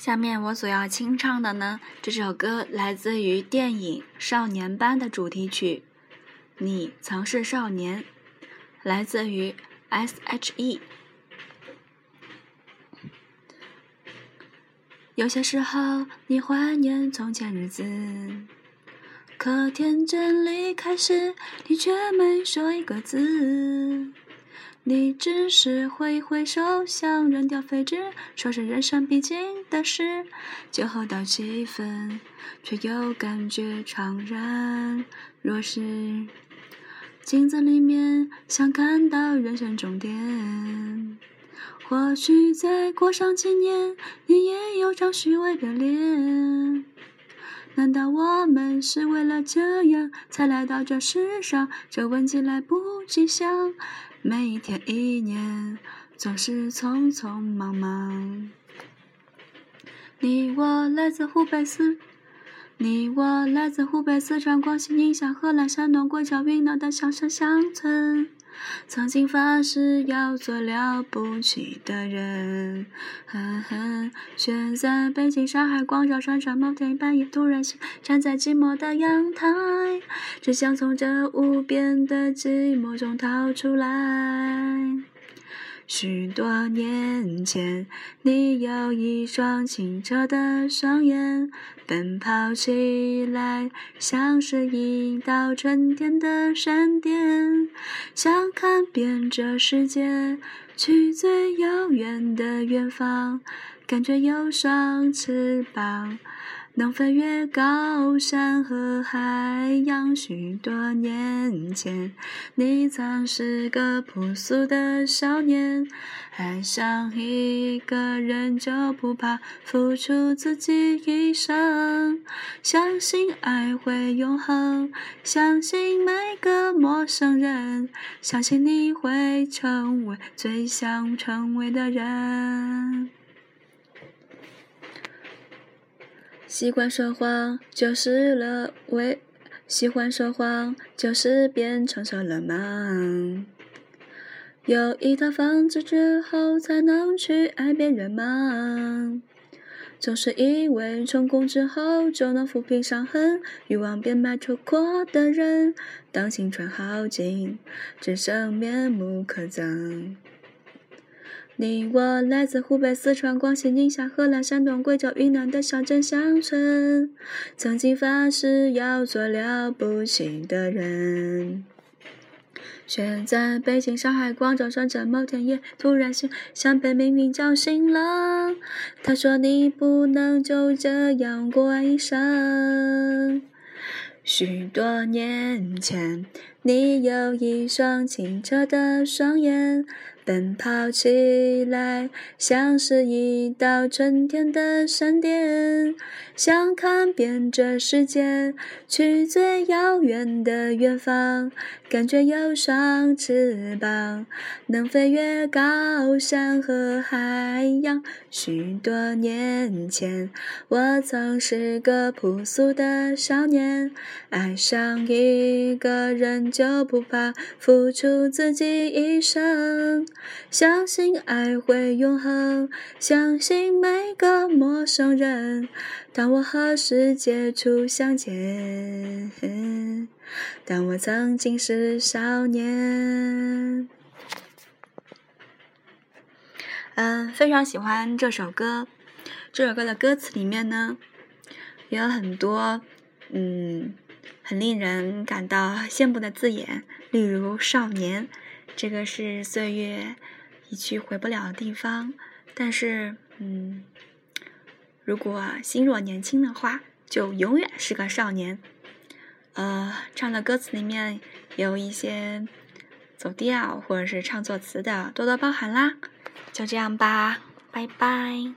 下面我所要清唱的呢，这首歌来自于电影《少年班》的主题曲，《你曾是少年》，来自于 S.H.E。有些时候，你怀念从前日子，可天真离开时，你却没说一个字。你只是挥挥手，想扔掉废纸，说是人生必经的事。酒后到七分，却又感觉怅然若失。镜子里面，想看到人生终点。或许再过上几年，你也有张虚伪的脸。难道我们是为了这样才来到这世上？这问题来不及想。每一天一年，总是匆匆忙忙。你我来自湖北四，你我来自湖北四川、广西宁夏、河南、山东、贵州、云南的小山乡村。曾经发誓要做了不起的人，却在北京、上海、广州、深圳某天半夜突然醒，站在寂寞的阳台，只想从这无边的寂寞中逃出来。许多年前，你有一双清澈的双眼，奔跑起来像是一道春天的闪电，想看遍这世界，去最遥远的远方，感觉有双翅膀。能飞越高山和海洋。许多年前，你曾是个朴素的少年，爱上一个人就不怕付出自己一生，相信爱会永恒，相信每个陌生人，相信你会成为最想成为的人。习惯说谎就是了，为喜欢说谎就是变成熟了吗？有一套房子之后才能去爱别人吗？总是以为成功之后就能抚平伤痕，欲望变卖出过的人，当青春耗尽，只剩面目可憎。你我来自湖北、四川、广西、宁夏、河南、山东、贵州、云南的小镇乡村，曾经发誓要做了不起的人，却在北京、上海、广州、深圳某天夜突然醒，像被命运叫醒了。他说：“你不能就这样过一生。”许多年前，你有一双清澈的双眼。奔跑起来，像是一道春天的闪电，想看遍这世界，去最遥远的远方，感觉有双翅膀，能飞越高山和海洋。许多年前，我曾是个朴素的少年，爱上一个人就不怕付出自己一生。相信爱会永恒，相信每个陌生人。当我和世界初相见，当我曾经是少年。嗯，非常喜欢这首歌。这首歌的歌词里面呢，也有很多嗯，很令人感到羡慕的字眼，例如“少年”。这个是岁月一去回不了的地方，但是，嗯，如果心若年轻的话，就永远是个少年。呃，唱的歌词里面有一些走调或者是唱错词的，多多包涵啦。就这样吧，拜拜。